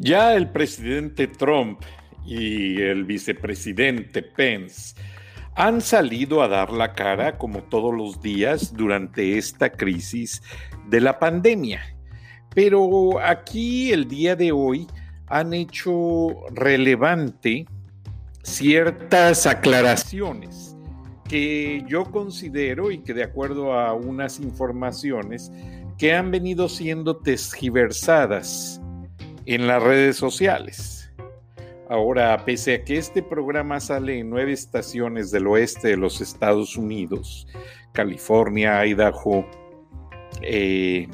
Ya el presidente Trump y el vicepresidente Pence han salido a dar la cara como todos los días durante esta crisis de la pandemia. Pero aquí el día de hoy han hecho relevante ciertas aclaraciones que yo considero y que de acuerdo a unas informaciones que han venido siendo tesgiversadas en las redes sociales. Ahora, pese a que este programa sale en nueve estaciones del oeste de los Estados Unidos, California, Idaho, eh,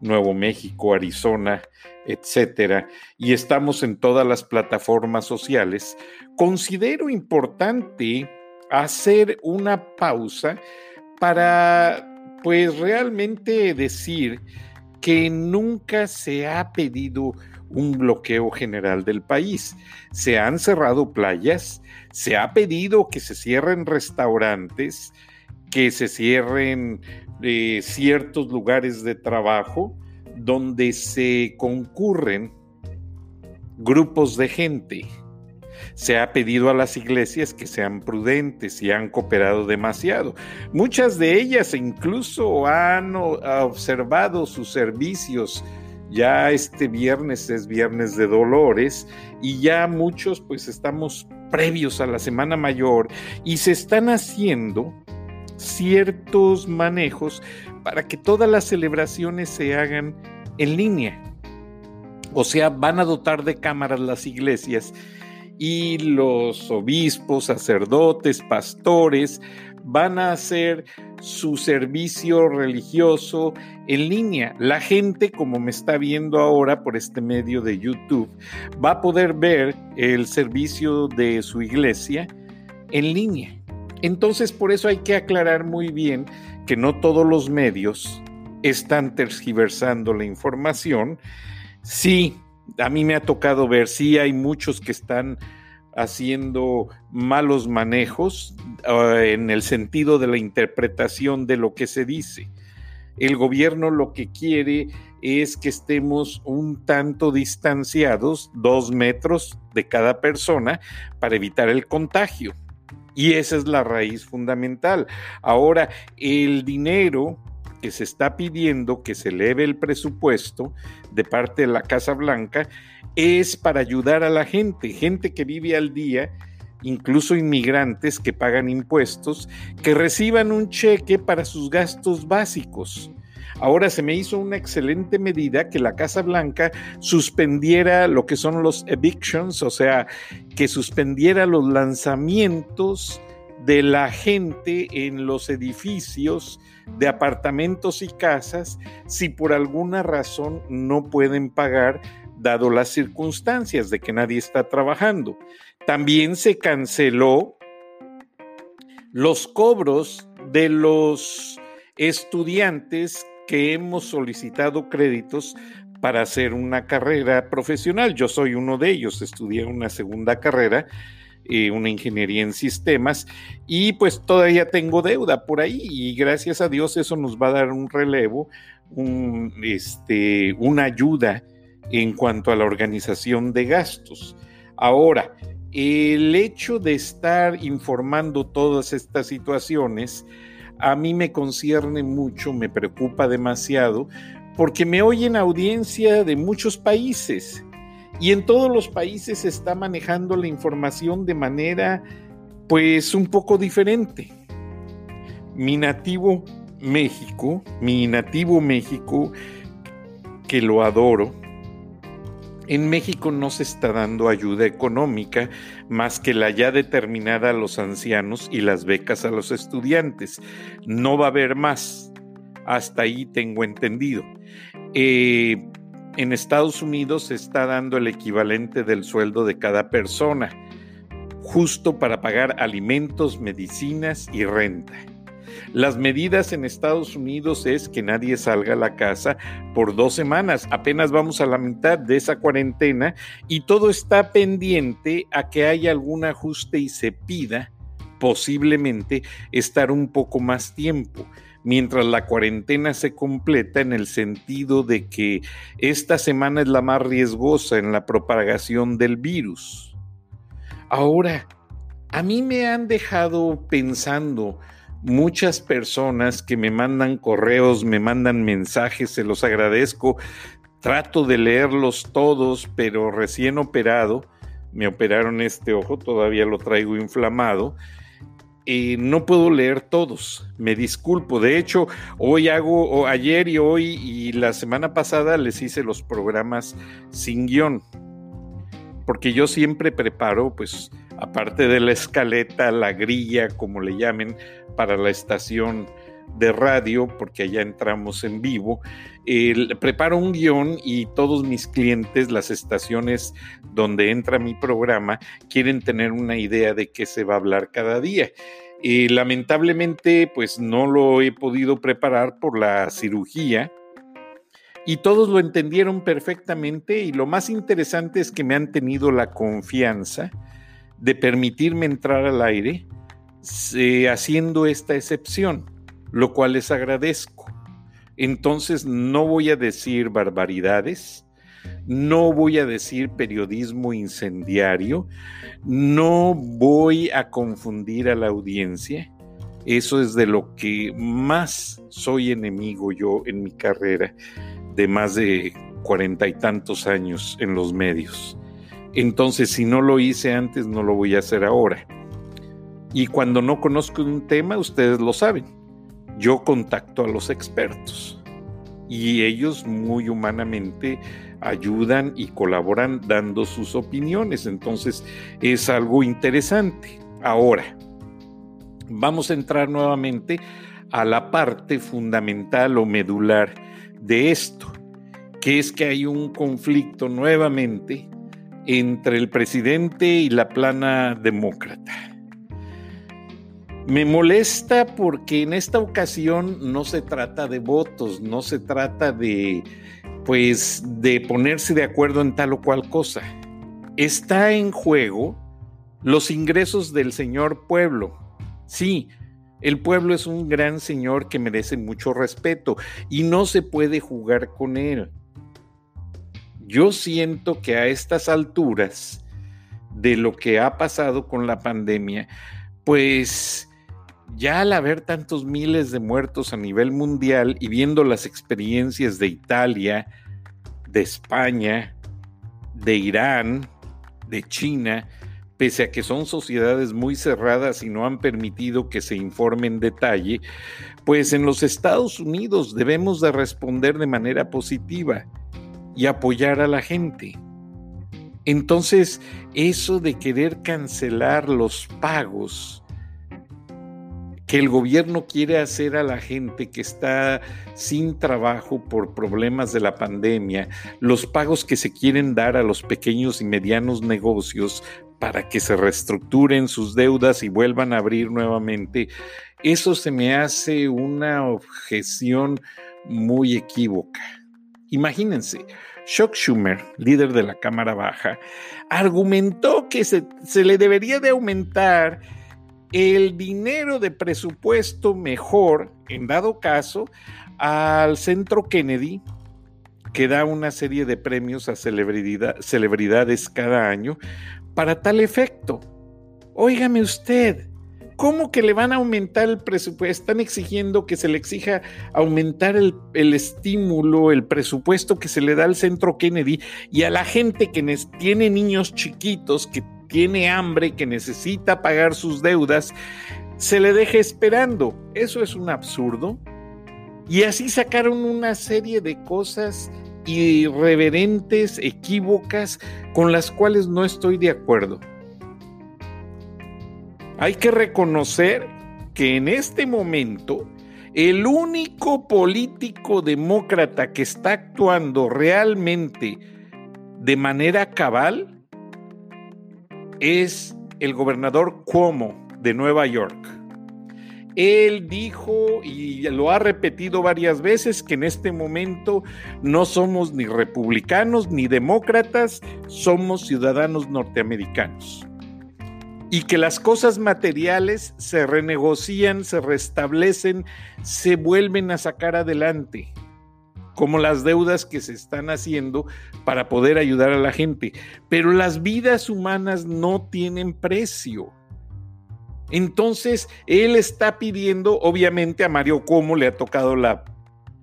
Nuevo México, Arizona, etcétera, y estamos en todas las plataformas sociales, considero importante hacer una pausa para, pues, realmente decir que nunca se ha pedido un bloqueo general del país. Se han cerrado playas, se ha pedido que se cierren restaurantes, que se cierren eh, ciertos lugares de trabajo donde se concurren grupos de gente se ha pedido a las iglesias que sean prudentes y han cooperado demasiado. Muchas de ellas incluso han observado sus servicios. Ya este viernes es viernes de dolores y ya muchos pues estamos previos a la Semana Mayor y se están haciendo ciertos manejos para que todas las celebraciones se hagan en línea. O sea, van a dotar de cámaras las iglesias y los obispos, sacerdotes, pastores van a hacer su servicio religioso en línea. La gente, como me está viendo ahora por este medio de YouTube, va a poder ver el servicio de su iglesia en línea. Entonces, por eso hay que aclarar muy bien que no todos los medios están tergiversando la información. Sí, a mí me ha tocado ver, sí hay muchos que están haciendo malos manejos ah, en el sentido de la interpretación de lo que se dice. El gobierno lo que quiere es que estemos un tanto distanciados, dos metros de cada persona, para evitar el contagio. Y esa es la raíz fundamental. Ahora, el dinero que se está pidiendo que se eleve el presupuesto de parte de la Casa Blanca es para ayudar a la gente, gente que vive al día, incluso inmigrantes que pagan impuestos, que reciban un cheque para sus gastos básicos. Ahora se me hizo una excelente medida que la Casa Blanca suspendiera lo que son los evictions, o sea, que suspendiera los lanzamientos de la gente en los edificios de apartamentos y casas si por alguna razón no pueden pagar dado las circunstancias de que nadie está trabajando. También se canceló los cobros de los estudiantes que hemos solicitado créditos para hacer una carrera profesional. Yo soy uno de ellos, estudié una segunda carrera eh, una ingeniería en sistemas y pues todavía tengo deuda por ahí y gracias a Dios eso nos va a dar un relevo, un, este, una ayuda en cuanto a la organización de gastos. Ahora, el hecho de estar informando todas estas situaciones a mí me concierne mucho, me preocupa demasiado, porque me oyen audiencia de muchos países y en todos los países se está manejando la información de manera pues un poco diferente. Mi nativo México, mi nativo México, que lo adoro, en México no se está dando ayuda económica más que la ya determinada a los ancianos y las becas a los estudiantes. No va a haber más. Hasta ahí tengo entendido. Eh, en Estados Unidos se está dando el equivalente del sueldo de cada persona, justo para pagar alimentos, medicinas y renta. Las medidas en Estados Unidos es que nadie salga a la casa por dos semanas. Apenas vamos a la mitad de esa cuarentena y todo está pendiente a que haya algún ajuste y se pida posiblemente estar un poco más tiempo. Mientras la cuarentena se completa en el sentido de que esta semana es la más riesgosa en la propagación del virus. Ahora, a mí me han dejado pensando muchas personas que me mandan correos, me mandan mensajes, se los agradezco. Trato de leerlos todos, pero recién operado, me operaron este ojo, todavía lo traigo inflamado. Y no puedo leer todos, me disculpo. De hecho, hoy hago, o ayer y hoy y la semana pasada les hice los programas sin guion, porque yo siempre preparo, pues, aparte de la escaleta, la grilla, como le llamen, para la estación de radio, porque allá entramos en vivo, preparo un guion y todos mis clientes, las estaciones donde entra mi programa, quieren tener una idea de qué se va a hablar cada día. Lamentablemente, pues no lo he podido preparar por la cirugía. Y todos lo entendieron perfectamente y lo más interesante es que me han tenido la confianza de permitirme entrar al aire haciendo esta excepción, lo cual les agradezco. Entonces no voy a decir barbaridades, no voy a decir periodismo incendiario, no voy a confundir a la audiencia. Eso es de lo que más soy enemigo yo en mi carrera de más de cuarenta y tantos años en los medios. Entonces, si no lo hice antes, no lo voy a hacer ahora. Y cuando no conozco un tema, ustedes lo saben, yo contacto a los expertos y ellos muy humanamente ayudan y colaboran dando sus opiniones. Entonces es algo interesante. Ahora, vamos a entrar nuevamente a la parte fundamental o medular de esto, que es que hay un conflicto nuevamente entre el presidente y la plana demócrata. Me molesta porque en esta ocasión no se trata de votos, no se trata de, pues, de ponerse de acuerdo en tal o cual cosa. Está en juego los ingresos del señor pueblo. Sí, el pueblo es un gran señor que merece mucho respeto y no se puede jugar con él. Yo siento que a estas alturas de lo que ha pasado con la pandemia, pues ya al haber tantos miles de muertos a nivel mundial y viendo las experiencias de Italia, de España, de Irán, de China, pese a que son sociedades muy cerradas y no han permitido que se informe en detalle, pues en los Estados Unidos debemos de responder de manera positiva y apoyar a la gente. Entonces, eso de querer cancelar los pagos, que el gobierno quiere hacer a la gente que está sin trabajo por problemas de la pandemia, los pagos que se quieren dar a los pequeños y medianos negocios para que se reestructuren sus deudas y vuelvan a abrir nuevamente, eso se me hace una objeción muy equívoca. Imagínense, Chuck Schumer, líder de la Cámara Baja, argumentó que se, se le debería de aumentar el dinero de presupuesto mejor, en dado caso, al Centro Kennedy, que da una serie de premios a celebridades cada año, para tal efecto. Óigame usted, ¿cómo que le van a aumentar el presupuesto? Están exigiendo que se le exija aumentar el, el, estímulo, el presupuesto que se le da al Centro Kennedy y a la gente que tiene niños chiquitos que tiene hambre, que necesita pagar sus deudas, se le deje esperando. Eso es un absurdo. Y así sacaron una serie de cosas irreverentes, equívocas, con las cuales no estoy de acuerdo. Hay que reconocer que en este momento el único político demócrata que está actuando realmente de manera cabal es el gobernador Cuomo de Nueva York. Él dijo y lo ha repetido varias veces que en este momento no somos ni republicanos ni demócratas, somos ciudadanos norteamericanos. y que las cosas materiales se renegocian, se restablecen, se vuelven a sacar adelante, como las deudas que se están haciendo para poder ayudar a la gente. Pero las vidas humanas no tienen precio. Entonces, él está pidiendo, obviamente a Mario Como le ha tocado la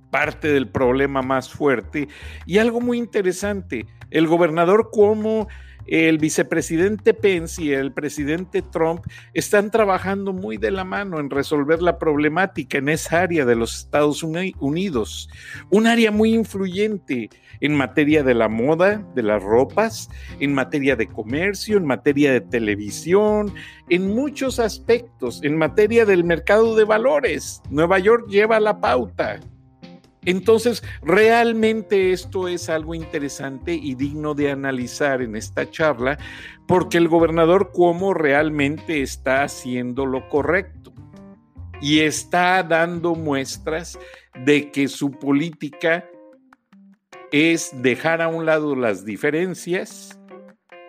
parte del problema más fuerte. Y algo muy interesante, el gobernador Cuomo, el vicepresidente Pence y el presidente Trump están trabajando muy de la mano en resolver la problemática en esa área de los Estados Unidos, un área muy influyente en materia de la moda, de las ropas, en materia de comercio, en materia de televisión, en muchos aspectos, en materia del mercado de valores. Nueva York lleva la pauta. Entonces, realmente esto es algo interesante y digno de analizar en esta charla, porque el gobernador Cuomo realmente está haciendo lo correcto y está dando muestras de que su política es dejar a un lado las diferencias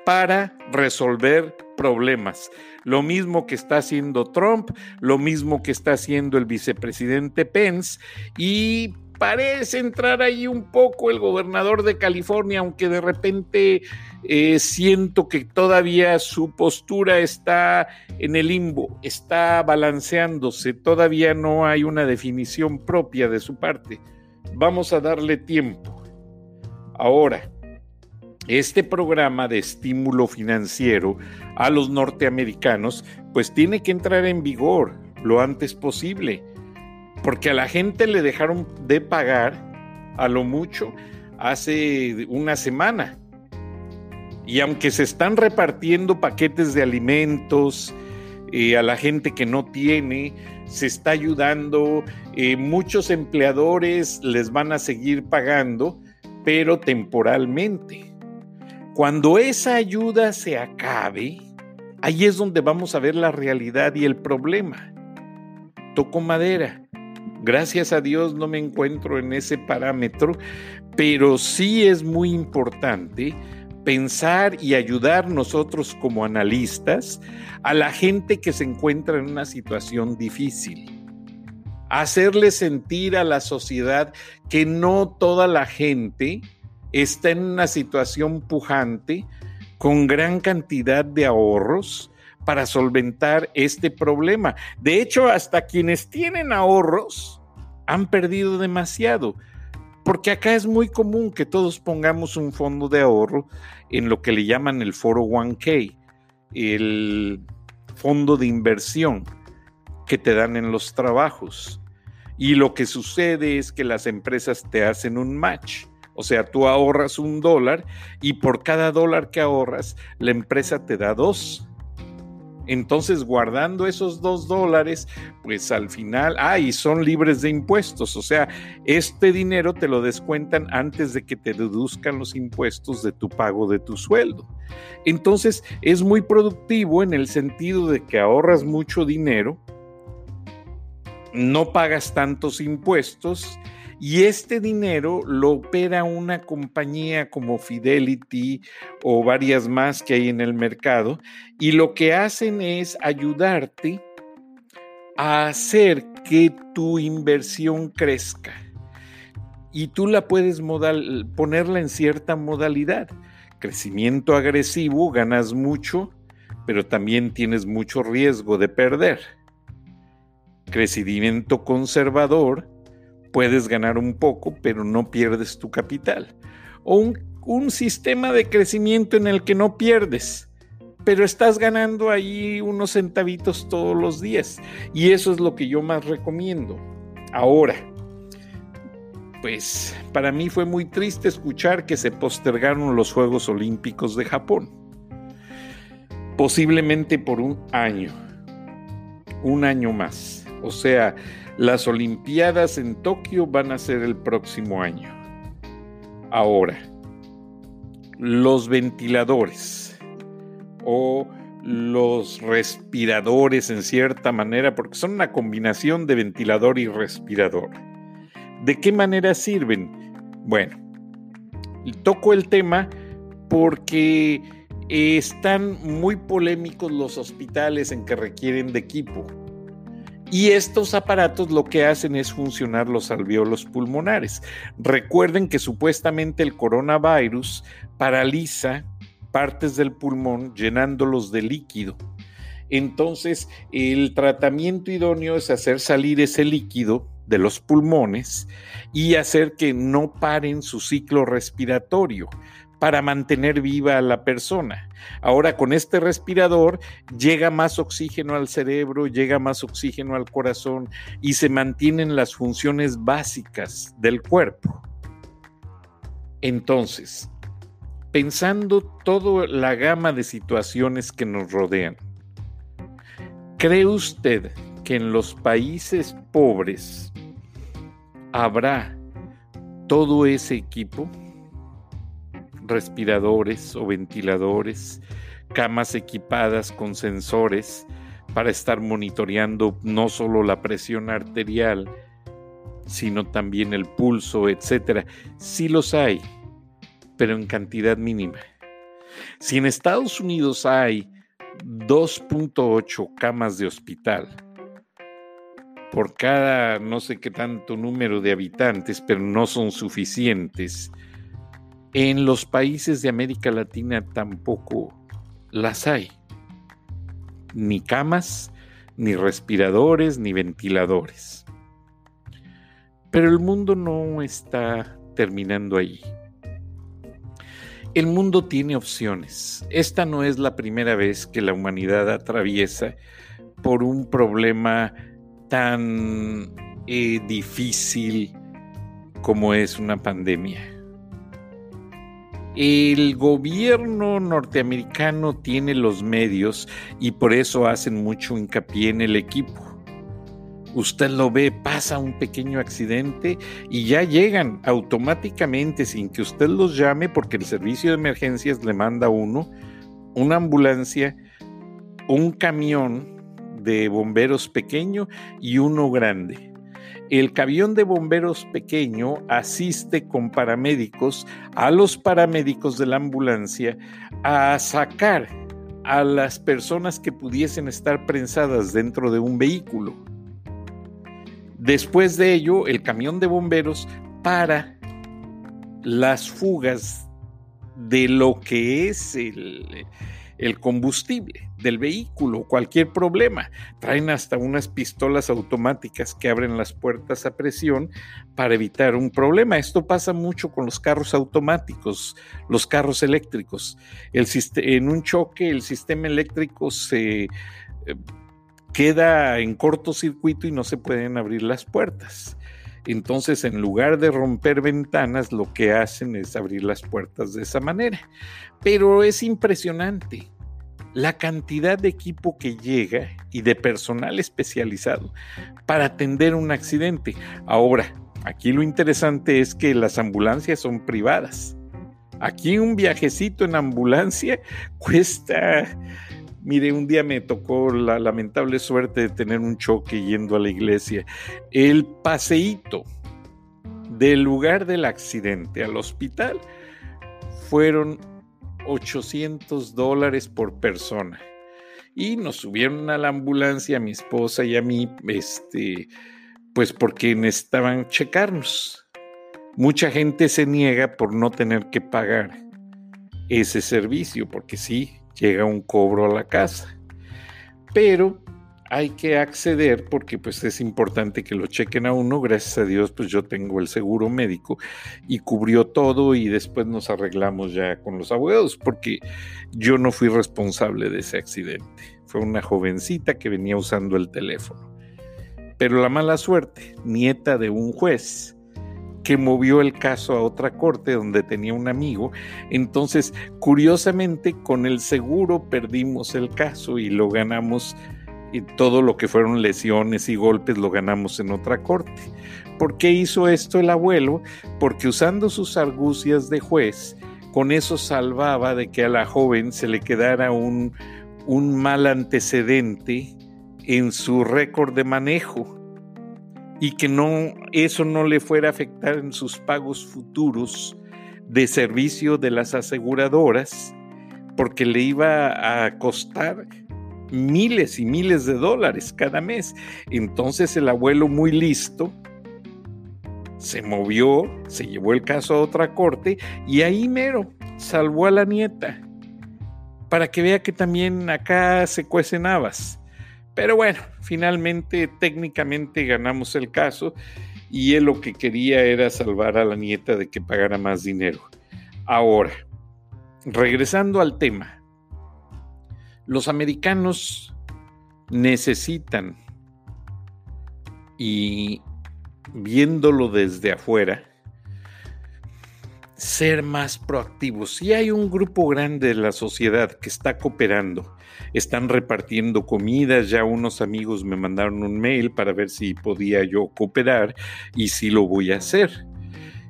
para resolver problemas. Lo mismo que está haciendo Trump, lo mismo que está haciendo el vicepresidente Pence y parece entrar ahí un poco el gobernador de California, aunque de repente eh, siento que todavía su postura está en el limbo, está balanceándose, todavía no hay una definición propia de su parte. Vamos a darle tiempo. Ahora, este programa de estímulo financiero a los norteamericanos, pues tiene que entrar en vigor lo antes posible porque a la gente le dejaron de pagar a lo mucho hace una semana. Y aunque se están repartiendo paquetes de alimentos eh, a la gente que no tiene, se está ayudando, eh, muchos empleadores les van a seguir pagando, pero temporalmente. Cuando esa ayuda se acabe, ahí es donde vamos a ver la realidad y el problema. Toco madera Gracias a Dios no me encuentro en ese parámetro, pero sí es muy importante pensar y ayudar nosotros como analistas a la gente que se encuentra en una situación difícil. Hacerle sentir a la sociedad que no toda la gente está en una situación pujante con gran cantidad de ahorros para solventar este problema. De hecho, hasta quienes tienen ahorros han perdido demasiado, porque acá es muy común que todos pongamos un fondo de ahorro en lo que le llaman el foro 1K, el fondo de inversión que te dan en los trabajos. Y lo que sucede es que las empresas te hacen un match. O sea, tú ahorras un dólar y por cada dólar que ahorras, la empresa te da dos. Entonces, guardando esos dos dólares, pues al final, ah, son libres de impuestos, o sea, este dinero te lo descuentan antes de que te deduzcan los impuestos de tu pago de tu sueldo. Entonces, es muy productivo en el sentido de que ahorras mucho dinero, no pagas tantos impuestos, y este dinero lo opera una compañía como Fidelity o varias más que hay en el mercado y lo que hacen es ayudarte a hacer que tu inversión crezca. Y tú la puedes ponerla en cierta modalidad. Crecimiento agresivo, ganas mucho, pero también tienes mucho riesgo de perder. Crecimiento conservador, puedes ganar un poco, pero no pierdes tu capital. O un, sistema de crecimiento en el que no pierdes, pero estás ganando ahí unos centavitos todos los días. Y eso es lo que yo más recomiendo. Ahora, pues para mí fue muy triste escuchar que se postergaron los Juegos Olímpicos de Japón. Posiblemente por un año. Un año más. O sea, las Olimpiadas en Tokio van a ser el próximo año. Ahora, los ventiladores o los respiradores en cierta manera, porque son una combinación de ventilador y respirador. ¿De qué manera sirven? Bueno, toco el tema porque están muy polémicos los hospitales en que requieren de equipo. Y estos aparatos lo que hacen es funcionar los alveolos pulmonares. Recuerden que supuestamente el coronavirus paraliza partes del pulmón llenándolos de líquido. Entonces, el tratamiento idóneo es hacer salir ese líquido de los pulmones y hacer que no paren su ciclo respiratorio para mantener viva a la persona. Ahora con este respirador llega más oxígeno al cerebro, llega más oxígeno al corazón y se mantienen las funciones básicas del cuerpo. Entonces, pensando toda la gama de situaciones que nos rodean, ¿cree usted que en los países pobres habrá todo ese equipo? Respiradores o ventiladores, camas equipadas con sensores para estar monitoreando no solo la presión arterial, sino también el pulso, etcétera. Sí los hay, pero en cantidad mínima. Si en Estados Unidos hay 2.8 camas de hospital por cada no sé qué tanto número de habitantes, pero no son suficientes, en los países de América Latina tampoco las hay. Ni camas, ni respiradores, ni ventiladores. Pero el mundo no está terminando allí. El mundo tiene opciones. Esta no es la primera vez que la humanidad atraviesa por un problema tan eh, difícil como es una pandemia. El gobierno norteamericano tiene los medios y por eso hacen mucho hincapié en el equipo. Usted lo ve, pasa un pequeño accidente y ya llegan automáticamente sin que usted los llame porque el servicio de emergencias le manda uno, una ambulancia, un camión de bomberos pequeño y uno grande el camión de bomberos pequeño asiste con paramédicos a los paramédicos de la ambulancia a sacar a las personas que pudiesen estar prensadas dentro de un vehículo. Después de ello, el camión de bomberos para las fugas de lo que es el, el combustible del vehículo, cualquier problema. Traen hasta unas pistolas automáticas que abren las puertas a presión para evitar un problema. Esto pasa mucho con los carros automáticos, los carros eléctricos. El, en un choque el sistema eléctrico se... Eh, queda en cortocircuito y no se pueden abrir las puertas. Entonces, en lugar de romper ventanas, lo que hacen es abrir las puertas de esa manera. Pero es impresionante la cantidad de equipo que llega y de personal especializado para atender un accidente. Ahora, aquí lo interesante es que las ambulancias son privadas. Aquí un viajecito en ambulancia cuesta Mire, un día me tocó la lamentable suerte de tener un choque yendo a la iglesia. El paseíto del lugar del accidente al hospital fueron 800 dólares por persona. Y nos subieron a la ambulancia, a mi esposa y a mí, este, pues porque necesitaban checarnos. Mucha gente se niega por no tener que pagar ese servicio, porque sí, llega un cobro a la casa. Pero hay que acceder porque pues es importante que lo chequen a uno. Gracias a Dios pues yo tengo el seguro médico y cubrió todo y después nos arreglamos ya con los abogados porque yo no fui responsable de ese accidente. Fue una jovencita que venía usando el teléfono. Pero la mala suerte, nieta de un juez, que movió el caso a otra corte donde tenía un amigo. Entonces, curiosamente, con el seguro perdimos el caso y lo ganamos, y todo lo que fueron lesiones y golpes lo ganamos en otra corte. ¿Por qué hizo esto el abuelo? Porque usando sus argucias de juez, con eso salvaba de que a la joven se le quedara un, un mal antecedente en su récord de manejo y que no eso no le fuera a afectar en sus pagos futuros de servicio de las aseguradoras, porque le iba a costar miles y miles de dólares cada mes. Entonces el abuelo muy listo se movió, se llevó el caso a otra corte y ahí mero salvó a la nieta para que vea que también acá se cuecen habas. Pero bueno, finalmente técnicamente ganamos el caso y él lo que quería era salvar a la nieta de que pagara más dinero. Ahora, regresando al tema, los americanos necesitan, y viéndolo desde afuera, ser más proactivos. Si hay un grupo grande de la sociedad que está cooperando, están repartiendo comidas, ya unos amigos me mandaron un mail para ver si podía yo cooperar y si lo voy a hacer.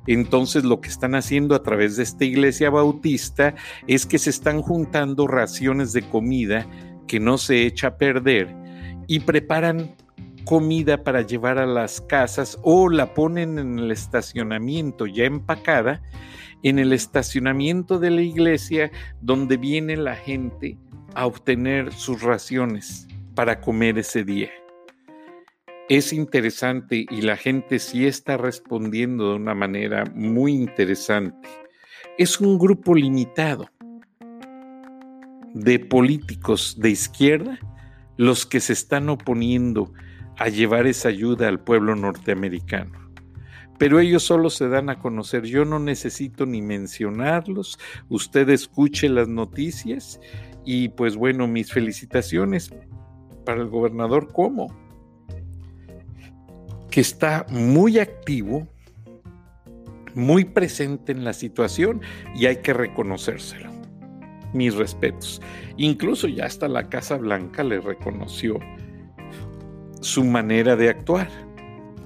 Entonces lo que están haciendo a través de esta iglesia bautista es que se están juntando raciones de comida que no se echa a perder y preparan comida para llevar a las casas o la ponen en el estacionamiento ya empacada en el estacionamiento de la iglesia donde viene la gente a obtener sus raciones para comer ese día. Es interesante y la gente sí está respondiendo de una manera muy interesante. Es un grupo limitado de políticos de izquierda los que se están oponiendo a llevar esa ayuda al pueblo norteamericano pero ellos solo se dan a conocer. Yo no necesito ni mencionarlos. Usted escuche las noticias y pues bueno, mis felicitaciones para el gobernador Como, que está muy activo, muy presente en la situación y hay que reconocérselo. Mis respetos. Incluso ya hasta la Casa Blanca le reconoció su manera de actuar.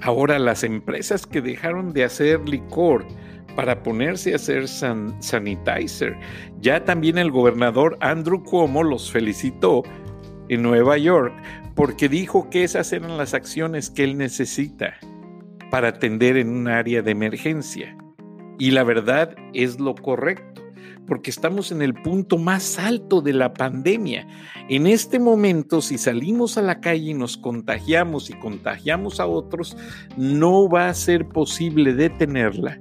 Ahora las empresas que dejaron de hacer licor para ponerse a hacer sanitizer, ya también el gobernador Andrew Cuomo los felicitó en Nueva York porque dijo que esas eran las acciones que él necesita para atender en un área de emergencia. Y la verdad es lo correcto porque estamos en el punto más alto de la pandemia. En este momento, si salimos a la calle y nos contagiamos y contagiamos a otros, no va a ser posible detenerla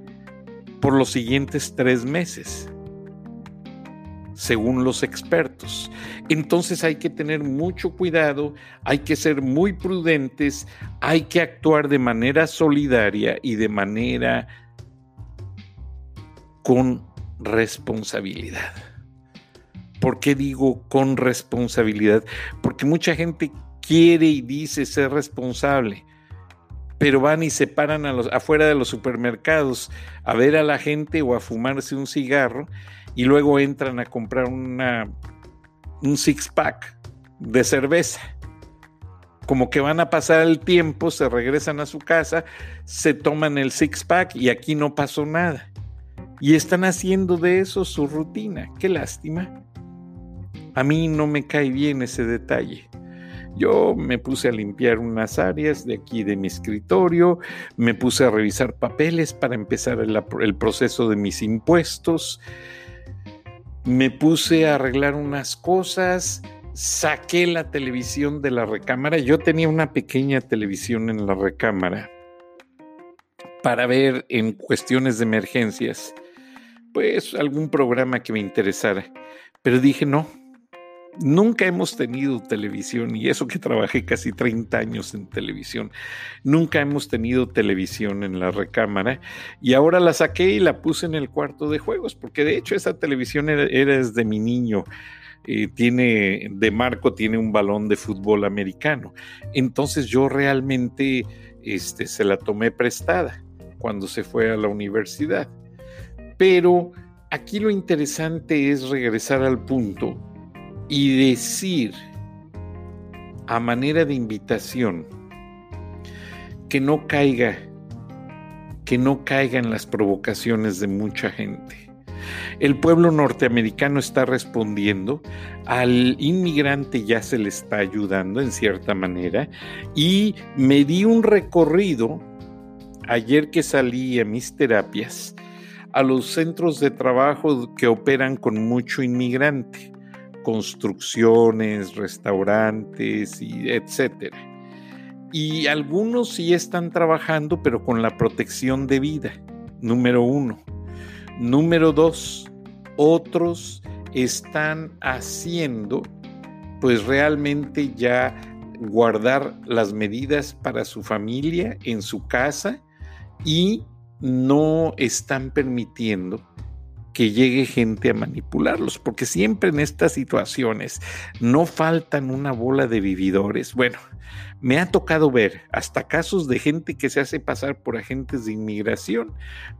por los siguientes tres meses, según los expertos. Entonces hay que tener mucho cuidado, hay que ser muy prudentes, hay que actuar de manera solidaria y de manera con responsabilidad. ¿Por qué digo con responsabilidad? Porque mucha gente quiere y dice ser responsable, pero van y se paran a los, afuera de los supermercados a ver a la gente o a fumarse un cigarro y luego entran a comprar una, un six-pack de cerveza. Como que van a pasar el tiempo, se regresan a su casa, se toman el six-pack y aquí no pasó nada y están haciendo de eso su rutina. Qué lástima. A mí no me cae bien ese detalle. Yo me puse a limpiar unas áreas de aquí de mi escritorio, me puse a revisar papeles para empezar el, proceso de mis impuestos, me puse a arreglar unas cosas, saqué la televisión de la recámara. Yo tenía una pequeña televisión en la recámara para ver en cuestiones de emergencias pues algún programa que me interesara. Pero dije, no, nunca hemos tenido televisión y eso que trabajé casi 30 años en televisión, nunca hemos tenido televisión en la recámara y ahora la saqué y la puse en el cuarto de juegos, porque de hecho esa televisión era, desde mi niño. Eh, tiene de marco tiene un balón de fútbol americano entonces yo realmente este, se la tomé prestada cuando se fue a la universidad pero aquí lo interesante es regresar al punto y decir a manera de invitación que no caiga, que no caiga en las provocaciones de mucha gente. El pueblo norteamericano está respondiendo, al inmigrante ya se le está ayudando en cierta manera y me di un recorrido ayer que salí a mis terapias a los centros de trabajo que operan con mucho inmigrante. Construcciones, restaurantes y etcétera. Y algunos sí están trabajando, pero con la protección de vida, número uno. Número dos, otros están haciendo, pues realmente ya guardar las medidas para su familia en su casa y no están permitiendo que llegue gente a manipularlos, porque siempre en estas situaciones no faltan una bola de vividores. Bueno, me ha tocado ver hasta casos de gente que se hace pasar por agentes de inmigración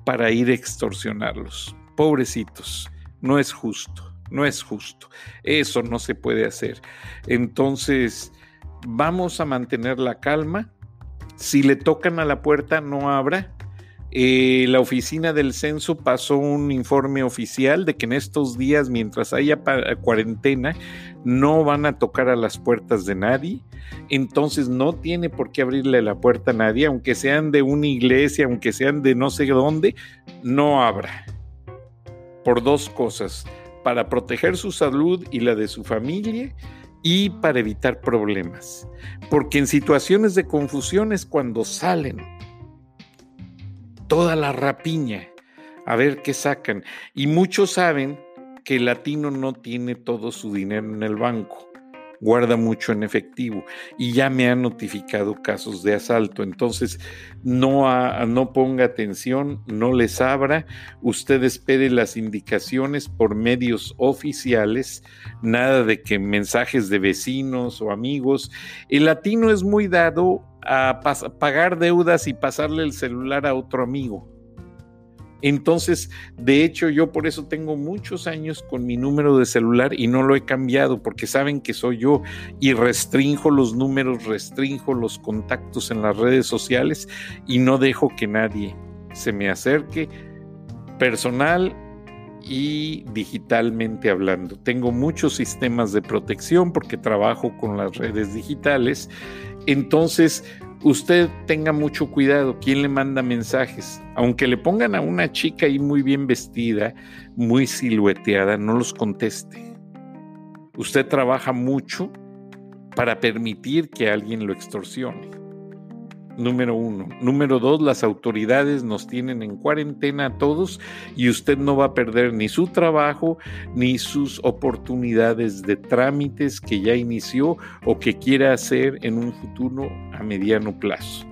para ir a extorsionarlos. Pobrecitos, no es justo, no es justo. Eso no se puede hacer. Entonces, vamos a mantener la calma. Si le tocan a la puerta, no abra eh, la oficina del censo pasó un informe oficial de que en estos días, mientras haya cuarentena, no van a tocar a las puertas de nadie. Entonces no tiene por qué abrirle la puerta a nadie, aunque sean de una iglesia, aunque sean de no sé dónde, no abra. Por dos cosas, para proteger su salud y la de su familia y para evitar problemas. Porque en situaciones de confusión es cuando salen toda la rapiña, a ver qué sacan. Y muchos saben que el latino no tiene todo su dinero en el banco, guarda mucho en efectivo y ya me han notificado casos de asalto. Entonces, no, no ponga atención, no les abra, usted espere las indicaciones por medios oficiales, nada de que mensajes de vecinos o amigos. El latino es muy dado a pagar deudas y pasarle el celular a otro amigo. Entonces, de hecho, yo por eso tengo muchos años con mi número de celular y no lo he cambiado porque saben que soy yo y restringo los números, restringo los contactos en las redes sociales y no dejo que nadie se me acerque personal y digitalmente hablando. Tengo muchos sistemas de protección porque trabajo con las redes digitales entonces, usted tenga mucho cuidado quién le manda mensajes. Aunque le pongan a una chica ahí muy bien vestida, muy silueteada, no los conteste. Usted trabaja mucho para permitir que alguien lo extorsione número uno. Número dos, las autoridades nos tienen en cuarentena a todos y usted no va a perder ni su trabajo ni sus oportunidades de trámites que ya inició o que quiera hacer en un futuro a mediano plazo.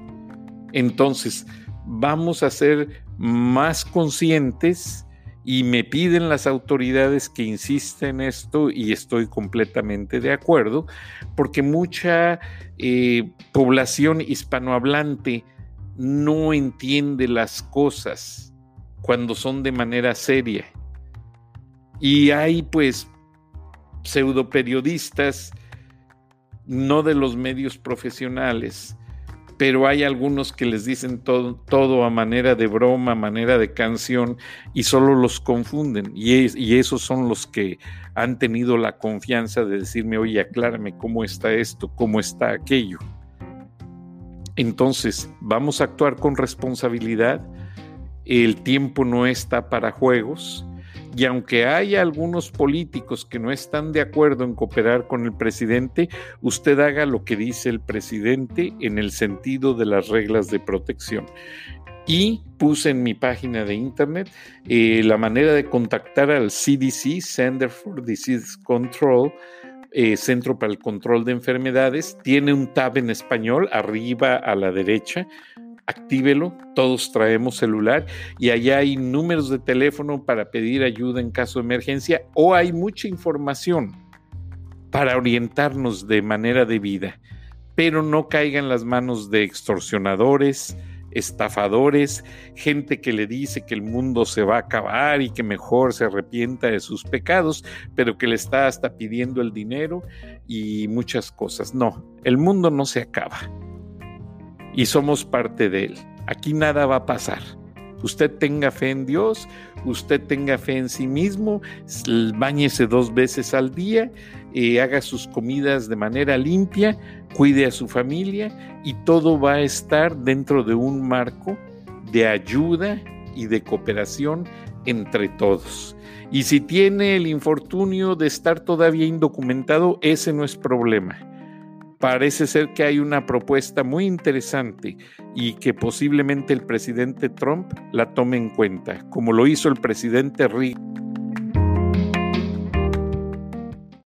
Entonces, vamos a ser más conscientes y me piden las autoridades que insista en esto y estoy completamente de acuerdo, porque mucha eh, población hispanohablante no entiende las cosas cuando son de manera seria. Y hay pues pseudo periodistas, no de los medios profesionales, pero hay algunos que les dicen todo, a manera de broma, a manera de canción, y solo los confunden. Y, y, esos son los que han tenido la confianza de decirme, oye, aclárame cómo está esto, cómo está aquello. Entonces, vamos a actuar con responsabilidad. El tiempo no está para juegos y aunque haya algunos políticos que no están de acuerdo en cooperar con el presidente, usted haga lo que dice el presidente en el sentido de las reglas de protección. Y puse en mi página de internet eh, la manera de contactar al CDC, Center for Disease Control, eh, Centro para el Control de Enfermedades. Tiene un tab en español arriba a la derecha actívelo, todos traemos celular y allá hay números de teléfono para pedir ayuda en caso de emergencia o hay mucha información para orientarnos de manera debida, pero no caiga en las manos de extorsionadores, estafadores, gente que le dice que el mundo se va a acabar y que mejor se arrepienta de sus pecados, pero que le está hasta pidiendo el dinero y muchas cosas. No, el mundo no se acaba y somos parte de Él. Aquí nada va a pasar. Usted tenga fe en Dios, usted tenga fe en sí mismo, bañese dos veces al día, eh, haga sus comidas de manera limpia, cuide a su familia y todo va a estar dentro de un marco de ayuda y de cooperación entre todos. Y si tiene el infortunio de estar todavía indocumentado, ese no es problema. Parece ser que hay una propuesta muy interesante y que posiblemente el presidente Trump la tome en cuenta, como lo hizo el presidente Reagan